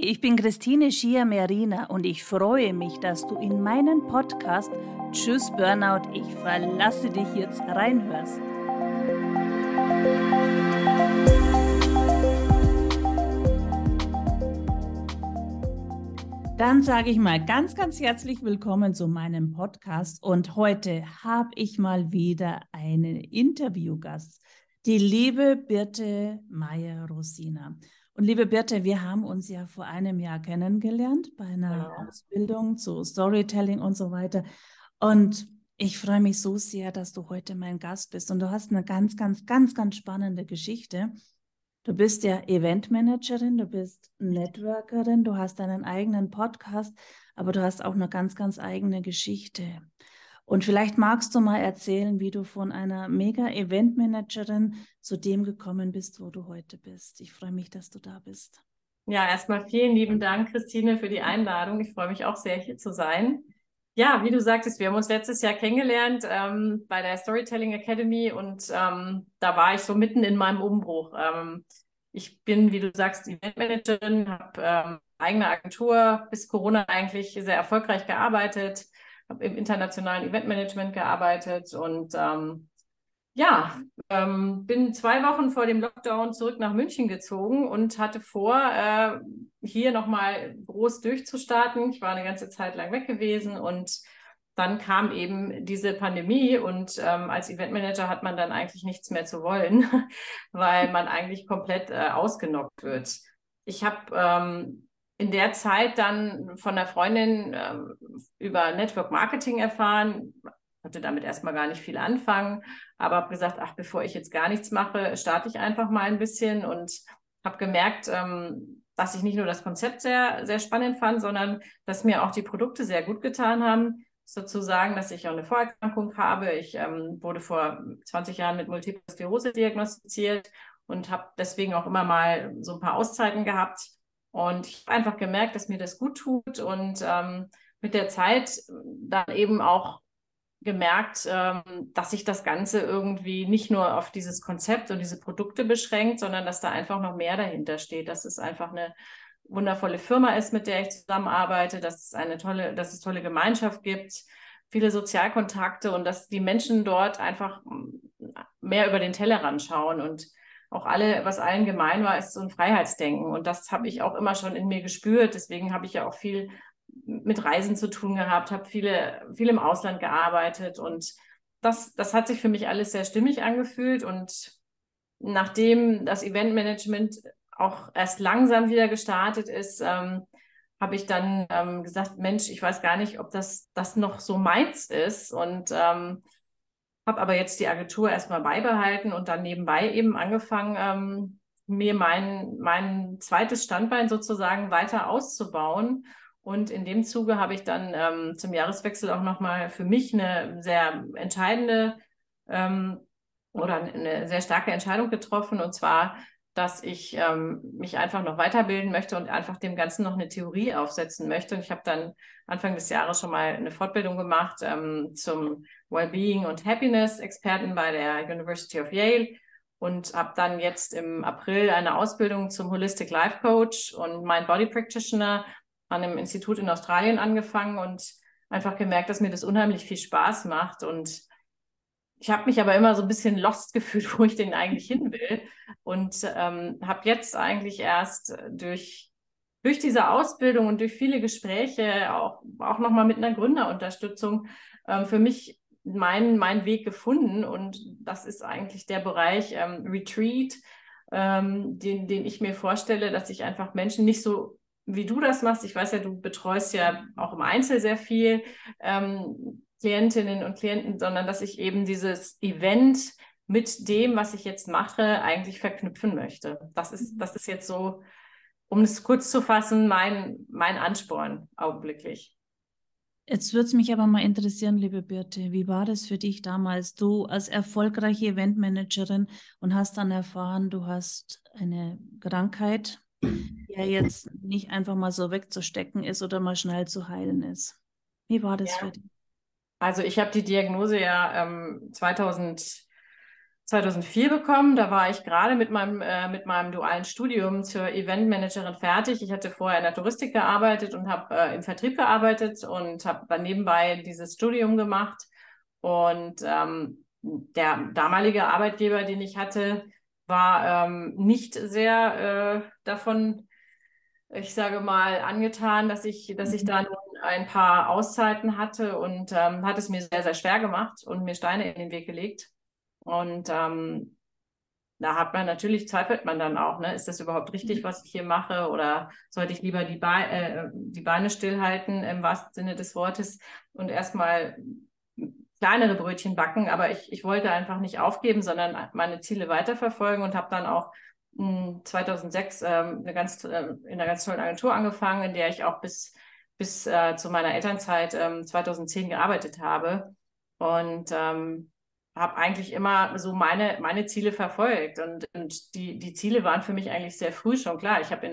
ich bin Christine Schier-Merina und ich freue mich, dass du in meinen Podcast Tschüss Burnout, ich verlasse dich jetzt reinhörst. Dann sage ich mal ganz, ganz herzlich willkommen zu meinem Podcast und heute habe ich mal wieder einen Interviewgast, die liebe Birte Meyer-Rosina. Und liebe Birte, wir haben uns ja vor einem Jahr kennengelernt bei einer ja. Ausbildung zu Storytelling und so weiter. Und ich freue mich so sehr, dass du heute mein Gast bist. Und du hast eine ganz, ganz, ganz, ganz spannende Geschichte. Du bist ja Eventmanagerin, du bist Networkerin, du hast deinen eigenen Podcast, aber du hast auch eine ganz, ganz eigene Geschichte. Und vielleicht magst du mal erzählen, wie du von einer Mega-Event-Managerin zu dem gekommen bist, wo du heute bist. Ich freue mich, dass du da bist. Ja, erstmal vielen lieben Dank, Christine, für die Einladung. Ich freue mich auch sehr, hier zu sein. Ja, wie du sagtest, wir haben uns letztes Jahr kennengelernt ähm, bei der Storytelling Academy und ähm, da war ich so mitten in meinem Umbruch. Ähm, ich bin, wie du sagst, Eventmanagerin, habe ähm, eigene Agentur bis Corona eigentlich sehr erfolgreich gearbeitet habe im internationalen Eventmanagement gearbeitet und ähm, ja, ähm, bin zwei Wochen vor dem Lockdown zurück nach München gezogen und hatte vor, äh, hier nochmal groß durchzustarten. Ich war eine ganze Zeit lang weg gewesen und dann kam eben diese Pandemie und ähm, als Eventmanager hat man dann eigentlich nichts mehr zu wollen, weil man eigentlich komplett äh, ausgenockt wird. Ich habe ähm, in der Zeit dann von der Freundin äh, über Network Marketing erfahren, hatte damit erstmal gar nicht viel anfangen, aber habe gesagt, ach, bevor ich jetzt gar nichts mache, starte ich einfach mal ein bisschen und habe gemerkt, ähm, dass ich nicht nur das Konzept sehr, sehr spannend fand, sondern dass mir auch die Produkte sehr gut getan haben. Sozusagen, dass ich auch eine Vorerkrankung habe. Ich ähm, wurde vor 20 Jahren mit Multiple Sklerose diagnostiziert und habe deswegen auch immer mal so ein paar Auszeiten gehabt und ich habe einfach gemerkt, dass mir das gut tut und ähm, mit der Zeit dann eben auch gemerkt, ähm, dass sich das Ganze irgendwie nicht nur auf dieses Konzept und diese Produkte beschränkt, sondern dass da einfach noch mehr dahinter steht, dass es einfach eine wundervolle Firma ist, mit der ich zusammenarbeite, dass es eine tolle, dass es tolle Gemeinschaft gibt, viele Sozialkontakte und dass die Menschen dort einfach mehr über den Tellerrand schauen und auch alle, was allen gemein war, ist so ein Freiheitsdenken. Und das habe ich auch immer schon in mir gespürt. Deswegen habe ich ja auch viel mit Reisen zu tun gehabt, habe viele, viel im Ausland gearbeitet und das, das hat sich für mich alles sehr stimmig angefühlt. Und nachdem das Eventmanagement auch erst langsam wieder gestartet ist, ähm, habe ich dann ähm, gesagt, Mensch, ich weiß gar nicht, ob das, das noch so meins ist. Und ähm, habe aber jetzt die Agentur erstmal beibehalten und dann nebenbei eben angefangen, ähm, mir mein, mein zweites Standbein sozusagen weiter auszubauen. Und in dem Zuge habe ich dann ähm, zum Jahreswechsel auch nochmal für mich eine sehr entscheidende ähm, oder eine sehr starke Entscheidung getroffen. Und zwar dass ich ähm, mich einfach noch weiterbilden möchte und einfach dem Ganzen noch eine Theorie aufsetzen möchte. Und ich habe dann Anfang des Jahres schon mal eine Fortbildung gemacht ähm, zum Wellbeing und Happiness Experten bei der University of Yale und habe dann jetzt im April eine Ausbildung zum Holistic Life Coach und Mind Body Practitioner an einem Institut in Australien angefangen und einfach gemerkt, dass mir das unheimlich viel Spaß macht und ich habe mich aber immer so ein bisschen lost gefühlt, wo ich denn eigentlich hin will. Und ähm, habe jetzt eigentlich erst durch, durch diese Ausbildung und durch viele Gespräche, auch, auch nochmal mit einer Gründerunterstützung, ähm, für mich meinen mein Weg gefunden. Und das ist eigentlich der Bereich ähm, Retreat, ähm, den, den ich mir vorstelle, dass ich einfach Menschen nicht so wie du das machst. Ich weiß ja, du betreust ja auch im Einzel sehr viel. Ähm, Klientinnen und Klienten, sondern dass ich eben dieses Event mit dem, was ich jetzt mache, eigentlich verknüpfen möchte. Das ist, mhm. das ist jetzt so, um es kurz zu fassen, mein, mein Ansporn augenblicklich. Jetzt würde es mich aber mal interessieren, liebe Birte, wie war das für dich damals? Du als erfolgreiche Eventmanagerin und hast dann erfahren, du hast eine Krankheit, die ja jetzt nicht einfach mal so wegzustecken ist oder mal schnell zu heilen ist. Wie war das ja. für dich? Also ich habe die Diagnose ja ähm, 2000, 2004 bekommen. Da war ich gerade mit meinem, äh, mit meinem dualen Studium zur Eventmanagerin fertig. Ich hatte vorher in der Touristik gearbeitet und habe äh, im Vertrieb gearbeitet und habe dann nebenbei dieses Studium gemacht. Und ähm, der damalige Arbeitgeber, den ich hatte, war ähm, nicht sehr äh, davon, ich sage mal, angetan, dass ich, dass ich mhm. da nun ein paar Auszeiten hatte und ähm, hat es mir sehr, sehr schwer gemacht und mir Steine in den Weg gelegt. Und ähm, da hat man natürlich, zweifelt man dann auch, ne? ist das überhaupt richtig, mhm. was ich hier mache? Oder sollte ich lieber die, Be äh, die Beine stillhalten, im wahrsten Sinne des Wortes, und erstmal kleinere Brötchen backen? Aber ich, ich wollte einfach nicht aufgeben, sondern meine Ziele weiterverfolgen und habe dann auch 2006 hm, ähm, eine ganz, äh, in einer ganz tollen Agentur angefangen, in der ich auch bis, bis äh, zu meiner Elternzeit ähm, 2010 gearbeitet habe. Und ähm, habe eigentlich immer so meine, meine Ziele verfolgt. Und, und die, die Ziele waren für mich eigentlich sehr früh schon klar. Ich habe in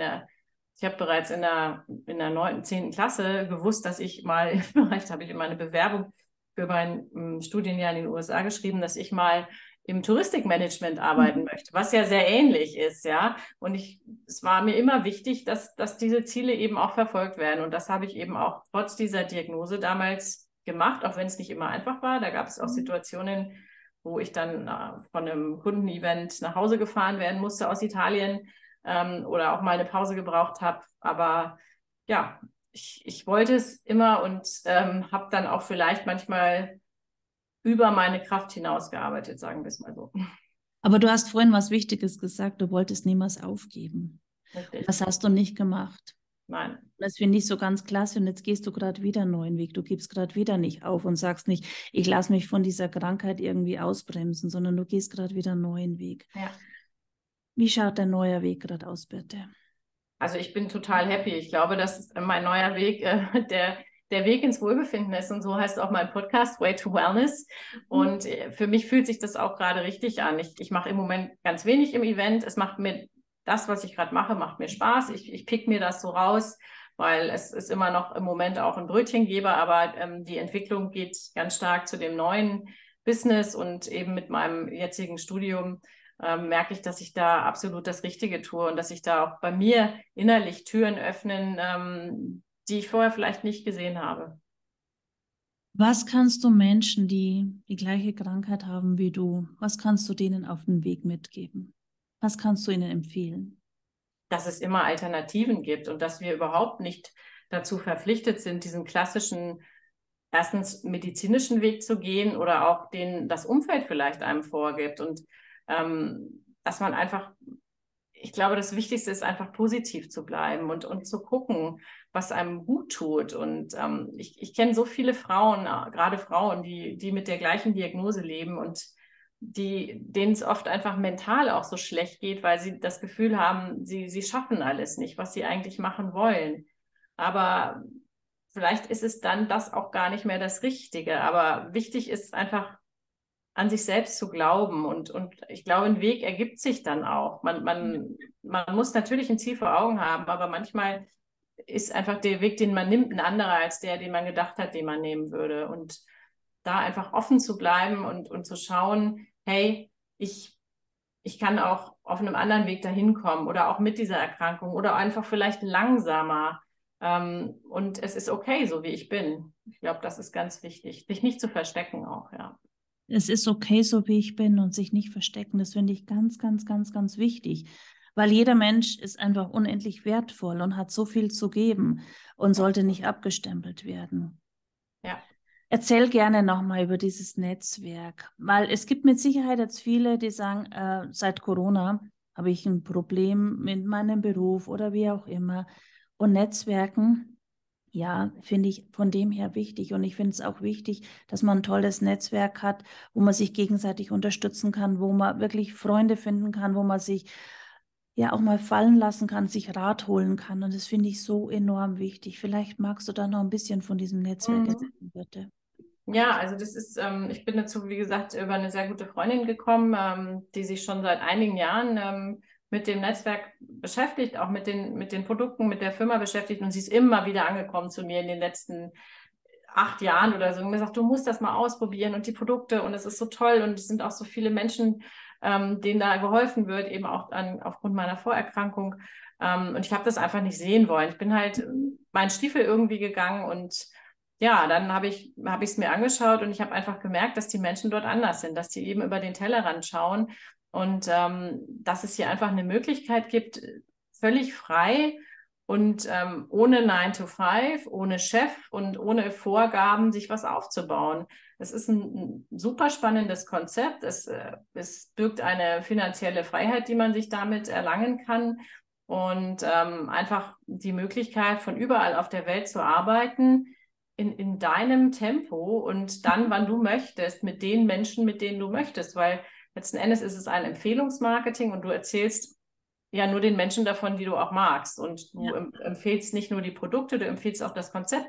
bereits in der, in der 9., 10. Klasse gewusst, dass ich mal, vielleicht habe ich in meine Bewerbung für mein hm, Studienjahr in den USA geschrieben, dass ich mal im Touristikmanagement arbeiten mhm. möchte, was ja sehr ähnlich ist, ja. Und ich, es war mir immer wichtig, dass, dass diese Ziele eben auch verfolgt werden. Und das habe ich eben auch trotz dieser Diagnose damals gemacht, auch wenn es nicht immer einfach war. Da gab es auch mhm. Situationen, wo ich dann äh, von einem Kundenevent nach Hause gefahren werden musste aus Italien ähm, oder auch mal eine Pause gebraucht habe. Aber ja, ich, ich wollte es immer und ähm, habe dann auch vielleicht manchmal über meine Kraft hinausgearbeitet, sagen wir es mal so. Aber du hast vorhin was Wichtiges gesagt, du wolltest niemals aufgeben. Richtig. Was hast du nicht gemacht? Nein. Das finde ich so ganz klasse. Und jetzt gehst du gerade wieder einen neuen Weg. Du gibst gerade wieder nicht auf und sagst nicht, ich lasse mich von dieser Krankheit irgendwie ausbremsen, sondern du gehst gerade wieder einen neuen Weg. Ja. Wie schaut dein neuer Weg gerade aus, bitte? Also ich bin total happy. Ich glaube, dass mein neuer Weg äh, der, der Weg ins Wohlbefinden ist. Und so heißt auch mein Podcast, Way to Wellness. Mhm. Und äh, für mich fühlt sich das auch gerade richtig an. Ich, ich mache im Moment ganz wenig im Event. Es macht mir das, was ich gerade mache, macht mir Spaß. Ich, ich pick mir das so raus, weil es ist immer noch im Moment auch ein Brötchengeber, aber ähm, die Entwicklung geht ganz stark zu dem neuen Business und eben mit meinem jetzigen Studium ähm, merke ich, dass ich da absolut das Richtige tue und dass sich da auch bei mir innerlich Türen öffnen, ähm, die ich vorher vielleicht nicht gesehen habe. Was kannst du Menschen, die die gleiche Krankheit haben wie du, was kannst du denen auf den Weg mitgeben? Was kannst du ihnen empfehlen? Dass es immer Alternativen gibt und dass wir überhaupt nicht dazu verpflichtet sind, diesen klassischen erstens medizinischen Weg zu gehen oder auch den das Umfeld vielleicht einem vorgibt und ähm, dass man einfach, ich glaube, das Wichtigste ist einfach positiv zu bleiben und, und zu gucken, was einem gut tut. Und ähm, ich, ich kenne so viele Frauen, äh, gerade Frauen, die, die mit der gleichen Diagnose leben und die, denen es oft einfach mental auch so schlecht geht, weil sie das Gefühl haben, sie, sie schaffen alles nicht, was sie eigentlich machen wollen. Aber vielleicht ist es dann das auch gar nicht mehr das Richtige. Aber wichtig ist einfach an sich selbst zu glauben. Und, und ich glaube, ein Weg ergibt sich dann auch. Man, man, man muss natürlich ein Ziel vor Augen haben, aber manchmal ist einfach der Weg, den man nimmt, ein anderer als der, den man gedacht hat, den man nehmen würde. Und da einfach offen zu bleiben und, und zu schauen, hey, ich, ich kann auch auf einem anderen Weg dahin kommen oder auch mit dieser Erkrankung oder einfach vielleicht langsamer. Ähm, und es ist okay, so wie ich bin. Ich glaube, das ist ganz wichtig, sich nicht zu verstecken auch, ja. Es ist okay, so wie ich bin und sich nicht verstecken. Das finde ich ganz, ganz, ganz, ganz wichtig. Weil jeder Mensch ist einfach unendlich wertvoll und hat so viel zu geben und sollte nicht abgestempelt werden. Ja. Erzähl gerne nochmal über dieses Netzwerk, weil es gibt mit Sicherheit jetzt viele, die sagen, äh, seit Corona habe ich ein Problem mit meinem Beruf oder wie auch immer. Und Netzwerken, ja, finde ich von dem her wichtig. Und ich finde es auch wichtig, dass man ein tolles Netzwerk hat, wo man sich gegenseitig unterstützen kann, wo man wirklich Freunde finden kann, wo man sich ja auch mal fallen lassen kann, sich Rat holen kann. Und das finde ich so enorm wichtig. Vielleicht magst du da noch ein bisschen von diesem Netzwerk mhm. erzählen, bitte. Ja, also das ist, ähm, ich bin dazu, wie gesagt, über eine sehr gute Freundin gekommen, ähm, die sich schon seit einigen Jahren ähm, mit dem Netzwerk beschäftigt, auch mit den, mit den Produkten, mit der Firma beschäftigt und sie ist immer wieder angekommen zu mir in den letzten acht Jahren oder so, und mir sagt, du musst das mal ausprobieren und die Produkte und es ist so toll und es sind auch so viele Menschen, ähm, denen da geholfen wird, eben auch an, aufgrund meiner Vorerkrankung. Ähm, und ich habe das einfach nicht sehen wollen. Ich bin halt meinen Stiefel irgendwie gegangen und ja, dann habe ich habe ich es mir angeschaut und ich habe einfach gemerkt, dass die Menschen dort anders sind, dass die eben über den Tellerrand schauen und ähm, dass es hier einfach eine Möglichkeit gibt, völlig frei und ähm, ohne 9 to 5, ohne Chef und ohne Vorgaben sich was aufzubauen. Es ist ein, ein super spannendes Konzept. Es, äh, es birgt eine finanzielle Freiheit, die man sich damit erlangen kann und ähm, einfach die Möglichkeit, von überall auf der Welt zu arbeiten, in, in deinem Tempo und dann, wann du möchtest, mit den Menschen, mit denen du möchtest, weil letzten Endes ist es ein Empfehlungsmarketing und du erzählst ja nur den Menschen davon, die du auch magst. Und du ja. empfehlst nicht nur die Produkte, du empfiehlst auch das Konzept,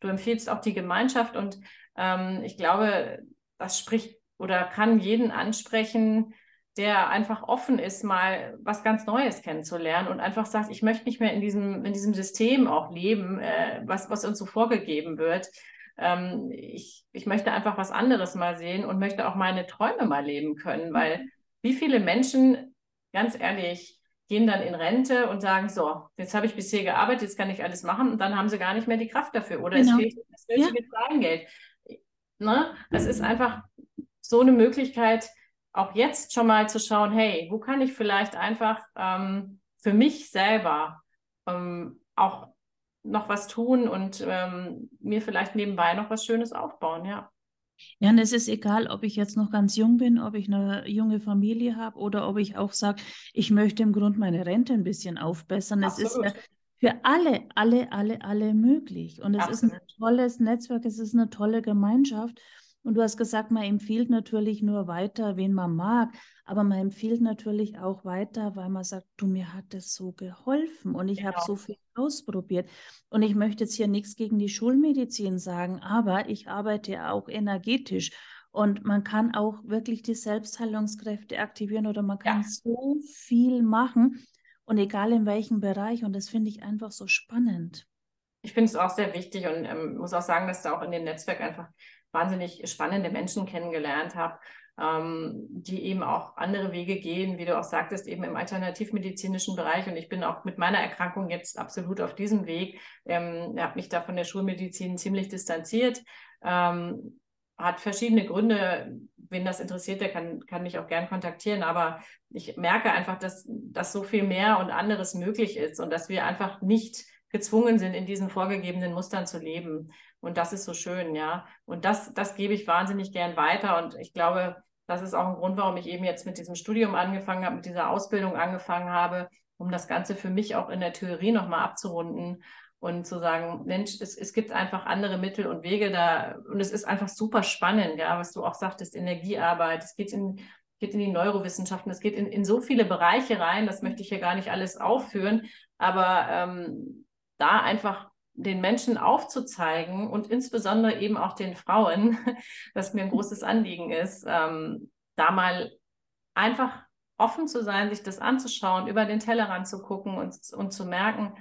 du empfiehlst auch die Gemeinschaft. Und ähm, ich glaube, das spricht oder kann jeden ansprechen, der einfach offen ist, mal was ganz Neues kennenzulernen und einfach sagt, ich möchte nicht mehr in diesem, in diesem System auch leben, äh, was, was uns so vorgegeben wird. Ähm, ich, ich möchte einfach was anderes mal sehen und möchte auch meine Träume mal leben können, weil mhm. wie viele Menschen, ganz ehrlich, gehen dann in Rente und sagen, so, jetzt habe ich bisher gearbeitet, jetzt kann ich alles machen und dann haben sie gar nicht mehr die Kraft dafür oder genau. es fehlt das nötige ja. Kleingeld. Ne? Das ist einfach so eine Möglichkeit, auch jetzt schon mal zu schauen, hey, wo kann ich vielleicht einfach ähm, für mich selber ähm, auch noch was tun und ähm, mir vielleicht nebenbei noch was Schönes aufbauen, ja. Ja, und es ist egal, ob ich jetzt noch ganz jung bin, ob ich eine junge Familie habe oder ob ich auch sage, ich möchte im Grunde meine Rente ein bisschen aufbessern. Absolut. Es ist ja für alle, alle, alle, alle möglich. Und es Absolut. ist ein tolles Netzwerk, es ist eine tolle Gemeinschaft. Und du hast gesagt, man empfiehlt natürlich nur weiter, wen man mag, aber man empfiehlt natürlich auch weiter, weil man sagt, du, mir hat das so geholfen und ich genau. habe so viel ausprobiert. Und ich möchte jetzt hier nichts gegen die Schulmedizin sagen, aber ich arbeite auch energetisch. Und man kann auch wirklich die Selbstheilungskräfte aktivieren oder man kann ja. so viel machen und egal in welchem Bereich. Und das finde ich einfach so spannend. Ich finde es auch sehr wichtig und ähm, muss auch sagen, dass da auch in dem Netzwerk einfach wahnsinnig spannende Menschen kennengelernt habe, ähm, die eben auch andere Wege gehen, wie du auch sagtest, eben im alternativmedizinischen Bereich. Und ich bin auch mit meiner Erkrankung jetzt absolut auf diesem Weg. Ähm, habe mich da von der Schulmedizin ziemlich distanziert. Ähm, hat verschiedene Gründe. Wen das interessiert, der kann, kann mich auch gern kontaktieren. Aber ich merke einfach, dass, dass so viel mehr und anderes möglich ist und dass wir einfach nicht gezwungen sind, in diesen vorgegebenen Mustern zu leben. Und das ist so schön, ja. Und das, das gebe ich wahnsinnig gern weiter. Und ich glaube, das ist auch ein Grund, warum ich eben jetzt mit diesem Studium angefangen habe, mit dieser Ausbildung angefangen habe, um das Ganze für mich auch in der Theorie nochmal abzurunden und zu sagen, Mensch, es, es gibt einfach andere Mittel und Wege da. Und es ist einfach super spannend, ja, was du auch sagtest, Energiearbeit. Es geht in, geht in die Neurowissenschaften, es geht in, in so viele Bereiche rein, das möchte ich hier gar nicht alles aufführen, aber ähm, da einfach den Menschen aufzuzeigen und insbesondere eben auch den Frauen, was mir ein großes Anliegen ist, ähm, da mal einfach offen zu sein, sich das anzuschauen, über den Tellerrand zu gucken und, und zu merken,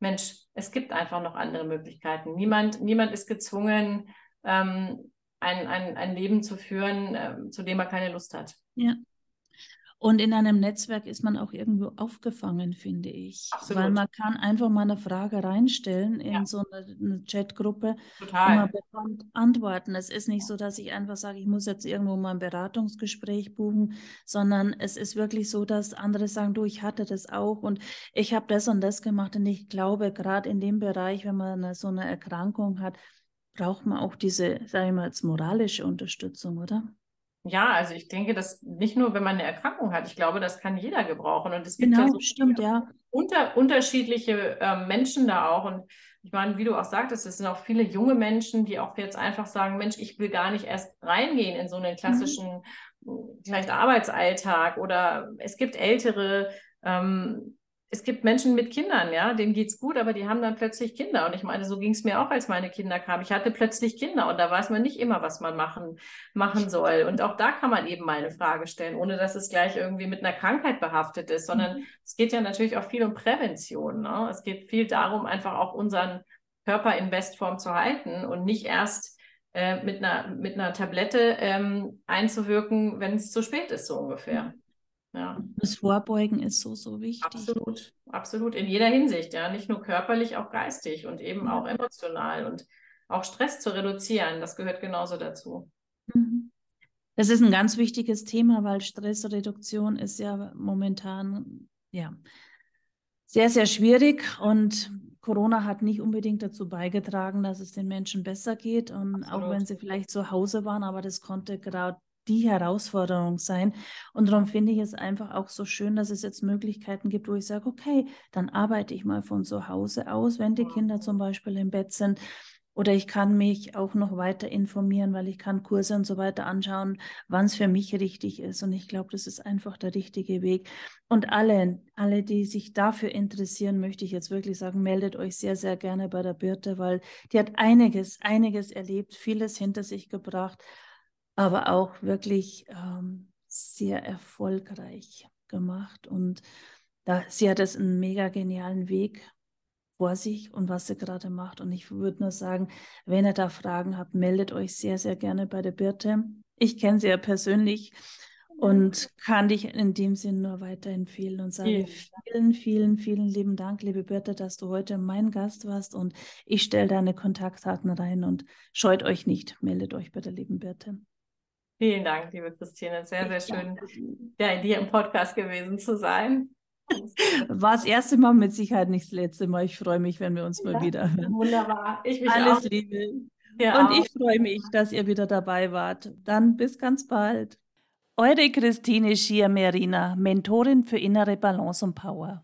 Mensch, es gibt einfach noch andere Möglichkeiten. Niemand, niemand ist gezwungen, ähm, ein, ein, ein Leben zu führen, äh, zu dem er keine Lust hat. Ja, und in einem Netzwerk ist man auch irgendwo aufgefangen, finde ich. Absolut. Weil man kann einfach mal eine Frage reinstellen in ja. so eine, eine Chatgruppe Total. und man bekommt Antworten. Es ist nicht so, dass ich einfach sage, ich muss jetzt irgendwo mal ein Beratungsgespräch buchen, sondern es ist wirklich so, dass andere sagen, du, ich hatte das auch und ich habe das und das gemacht. Und ich glaube, gerade in dem Bereich, wenn man eine, so eine Erkrankung hat, braucht man auch diese, sage ich mal, als moralische Unterstützung, oder? Ja, also ich denke, dass nicht nur, wenn man eine Erkrankung hat, ich glaube, das kann jeder gebrauchen. Und es gibt genau, ja so stimmt, ja. Unter, unterschiedliche äh, Menschen da auch. Und ich meine, wie du auch sagtest, es sind auch viele junge Menschen, die auch jetzt einfach sagen, Mensch, ich will gar nicht erst reingehen in so einen mhm. klassischen, mhm. vielleicht Arbeitsalltag. Oder es gibt ältere, ähm, es gibt Menschen mit Kindern, ja, denen geht's gut, aber die haben dann plötzlich Kinder. Und ich meine, so ging es mir auch, als meine Kinder kamen. Ich hatte plötzlich Kinder und da weiß man nicht immer, was man machen, machen soll. Und auch da kann man eben mal eine Frage stellen, ohne dass es gleich irgendwie mit einer Krankheit behaftet ist, sondern mhm. es geht ja natürlich auch viel um Prävention. Ne? Es geht viel darum, einfach auch unseren Körper in Bestform zu halten und nicht erst äh, mit, einer, mit einer Tablette ähm, einzuwirken, wenn es zu spät ist, so ungefähr. Ja. Das Vorbeugen ist so, so wichtig. Absolut, absolut. In jeder Hinsicht, ja. Nicht nur körperlich, auch geistig und eben auch emotional und auch Stress zu reduzieren. Das gehört genauso dazu. Mhm. Das ist ein ganz wichtiges Thema, weil Stressreduktion ist ja momentan ja sehr, sehr schwierig und Corona hat nicht unbedingt dazu beigetragen, dass es den Menschen besser geht und Absolut. auch wenn sie vielleicht zu Hause waren, aber das konnte gerade die Herausforderung sein. Und darum finde ich es einfach auch so schön, dass es jetzt Möglichkeiten gibt, wo ich sage, okay, dann arbeite ich mal von zu Hause aus, wenn die Kinder zum Beispiel im Bett sind. Oder ich kann mich auch noch weiter informieren, weil ich kann Kurse und so weiter anschauen, wann es für mich richtig ist. Und ich glaube, das ist einfach der richtige Weg. Und alle, alle, die sich dafür interessieren, möchte ich jetzt wirklich sagen, meldet euch sehr, sehr gerne bei der Birte, weil die hat einiges, einiges erlebt, vieles hinter sich gebracht aber auch wirklich ähm, sehr erfolgreich gemacht. Und da, sie hat es einen mega genialen Weg vor sich und was sie gerade macht. Und ich würde nur sagen, wenn ihr da Fragen habt, meldet euch sehr, sehr gerne bei der Birte. Ich kenne sie ja persönlich und kann dich in dem Sinn nur weiterempfehlen und sage vielen, vielen, vielen lieben Dank, liebe Birte, dass du heute mein Gast warst und ich stelle deine Kontaktdaten rein und scheut euch nicht, meldet euch bei der lieben Birte. Vielen Dank, liebe Christine. Sehr, sehr schön, ja, in dir im Podcast gewesen zu sein. War das erste Mal, mit Sicherheit nicht das letzte Mal. Ich freue mich, wenn wir uns mal ja, wieder hören. Wunderbar. Ich mich Alles auch. Liebe. Ja, Und auch. ich freue mich, dass ihr wieder dabei wart. Dann bis ganz bald. Eure Christine Schier-Merina, Mentorin für innere Balance und Power.